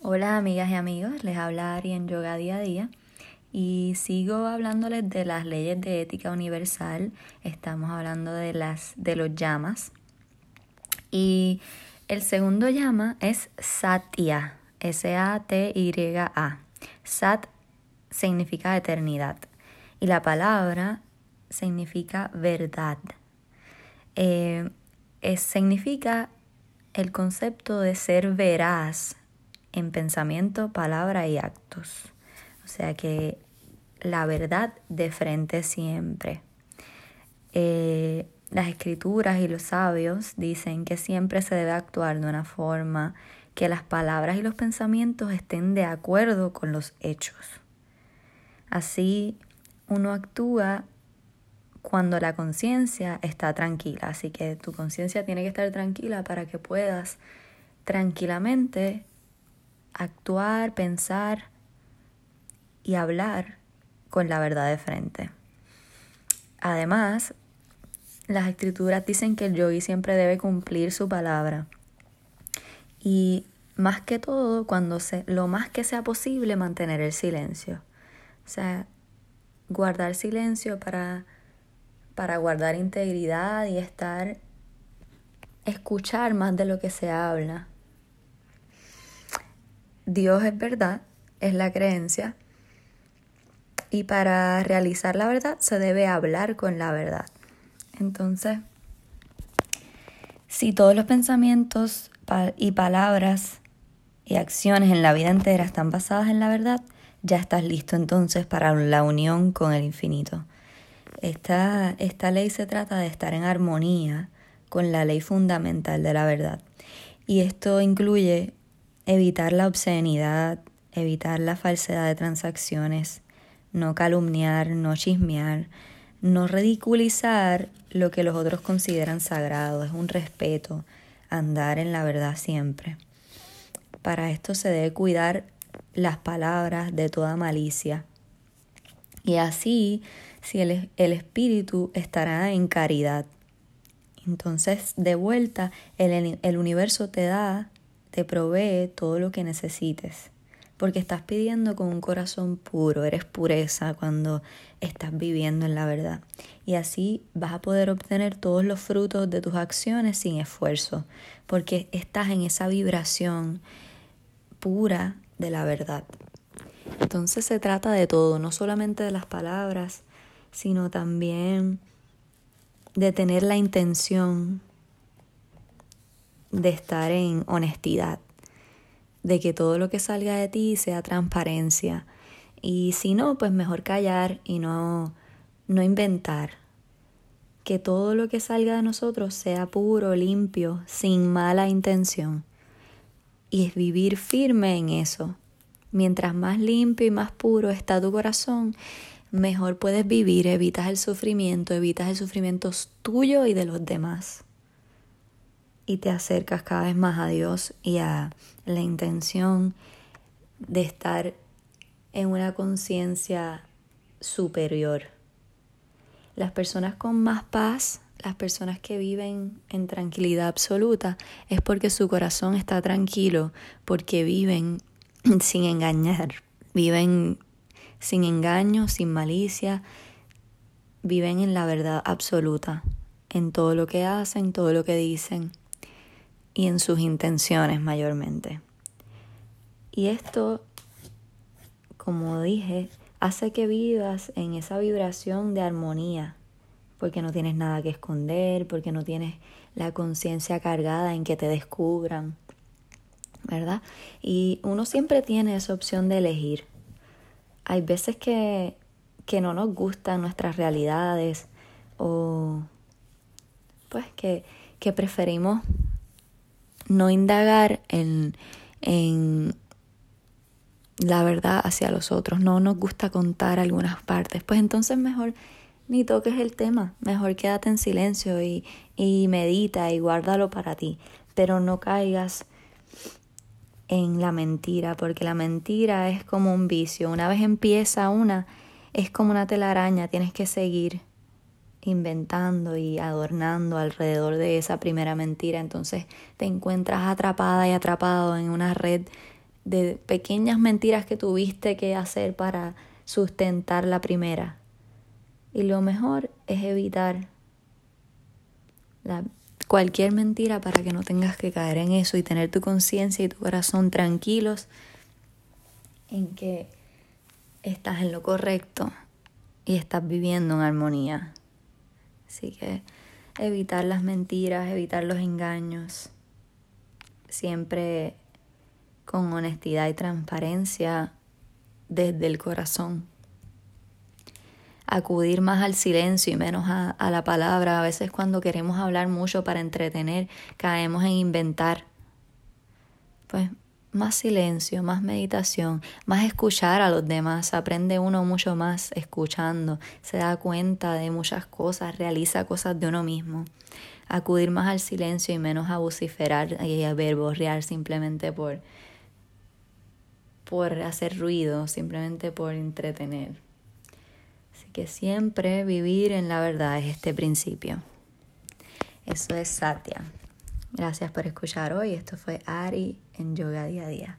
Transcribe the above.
Hola amigas y amigos, les habla Ari en Yoga Día a Día y sigo hablándoles de las leyes de ética universal. Estamos hablando de las de los llamas. Y el segundo llama es Satya, S A. Sat significa eternidad y la palabra significa verdad. Eh, significa el concepto de ser veraz en pensamiento, palabra y actos. O sea que la verdad de frente siempre. Eh, las escrituras y los sabios dicen que siempre se debe actuar de una forma que las palabras y los pensamientos estén de acuerdo con los hechos. Así uno actúa cuando la conciencia está tranquila. Así que tu conciencia tiene que estar tranquila para que puedas tranquilamente actuar, pensar y hablar con la verdad de frente. Además, las escrituras dicen que el yogi siempre debe cumplir su palabra. Y más que todo, cuando se, lo más que sea posible, mantener el silencio. O sea, guardar silencio para, para guardar integridad y estar, escuchar más de lo que se habla. Dios es verdad, es la creencia, y para realizar la verdad se debe hablar con la verdad. Entonces, si todos los pensamientos y palabras y acciones en la vida entera están basadas en la verdad, ya estás listo entonces para la unión con el infinito. Esta, esta ley se trata de estar en armonía con la ley fundamental de la verdad. Y esto incluye evitar la obscenidad, evitar la falsedad de transacciones, no calumniar, no chismear, no ridiculizar lo que los otros consideran sagrado, es un respeto, andar en la verdad siempre. Para esto se debe cuidar las palabras de toda malicia. Y así, si el, el espíritu estará en caridad. Entonces, de vuelta, el, el universo te da te provee todo lo que necesites, porque estás pidiendo con un corazón puro, eres pureza cuando estás viviendo en la verdad. Y así vas a poder obtener todos los frutos de tus acciones sin esfuerzo, porque estás en esa vibración pura de la verdad. Entonces se trata de todo, no solamente de las palabras, sino también de tener la intención de estar en honestidad, de que todo lo que salga de ti sea transparencia. Y si no, pues mejor callar y no, no inventar. Que todo lo que salga de nosotros sea puro, limpio, sin mala intención. Y es vivir firme en eso. Mientras más limpio y más puro está tu corazón, mejor puedes vivir, evitas el sufrimiento, evitas el sufrimiento tuyo y de los demás y te acercas cada vez más a Dios y a la intención de estar en una conciencia superior. Las personas con más paz, las personas que viven en tranquilidad absoluta, es porque su corazón está tranquilo, porque viven sin engañar, viven sin engaño, sin malicia, viven en la verdad absoluta, en todo lo que hacen, todo lo que dicen y en sus intenciones mayormente. Y esto, como dije, hace que vivas en esa vibración de armonía, porque no tienes nada que esconder, porque no tienes la conciencia cargada en que te descubran, ¿verdad? Y uno siempre tiene esa opción de elegir. Hay veces que, que no nos gustan nuestras realidades o pues que, que preferimos no indagar en, en la verdad hacia los otros, no nos gusta contar algunas partes, pues entonces mejor ni toques el tema, mejor quédate en silencio y, y medita y guárdalo para ti, pero no caigas en la mentira, porque la mentira es como un vicio, una vez empieza una, es como una telaraña, tienes que seguir inventando y adornando alrededor de esa primera mentira, entonces te encuentras atrapada y atrapado en una red de pequeñas mentiras que tuviste que hacer para sustentar la primera. Y lo mejor es evitar cualquier mentira para que no tengas que caer en eso y tener tu conciencia y tu corazón tranquilos en que estás en lo correcto y estás viviendo en armonía. Así que evitar las mentiras, evitar los engaños, siempre con honestidad y transparencia desde el corazón. Acudir más al silencio y menos a, a, la palabra. A veces cuando queremos hablar mucho para entretener, caemos en inventar. Pues más silencio, más meditación, más escuchar a los demás. Aprende uno mucho más escuchando, se da cuenta de muchas cosas, realiza cosas de uno mismo. Acudir más al silencio y menos a vociferar y a verborrear simplemente por, por hacer ruido, simplemente por entretener. Así que siempre vivir en la verdad es este principio. Eso es Satya. Gracias por escuchar hoy. Esto fue Ari en Yoga Día a Día.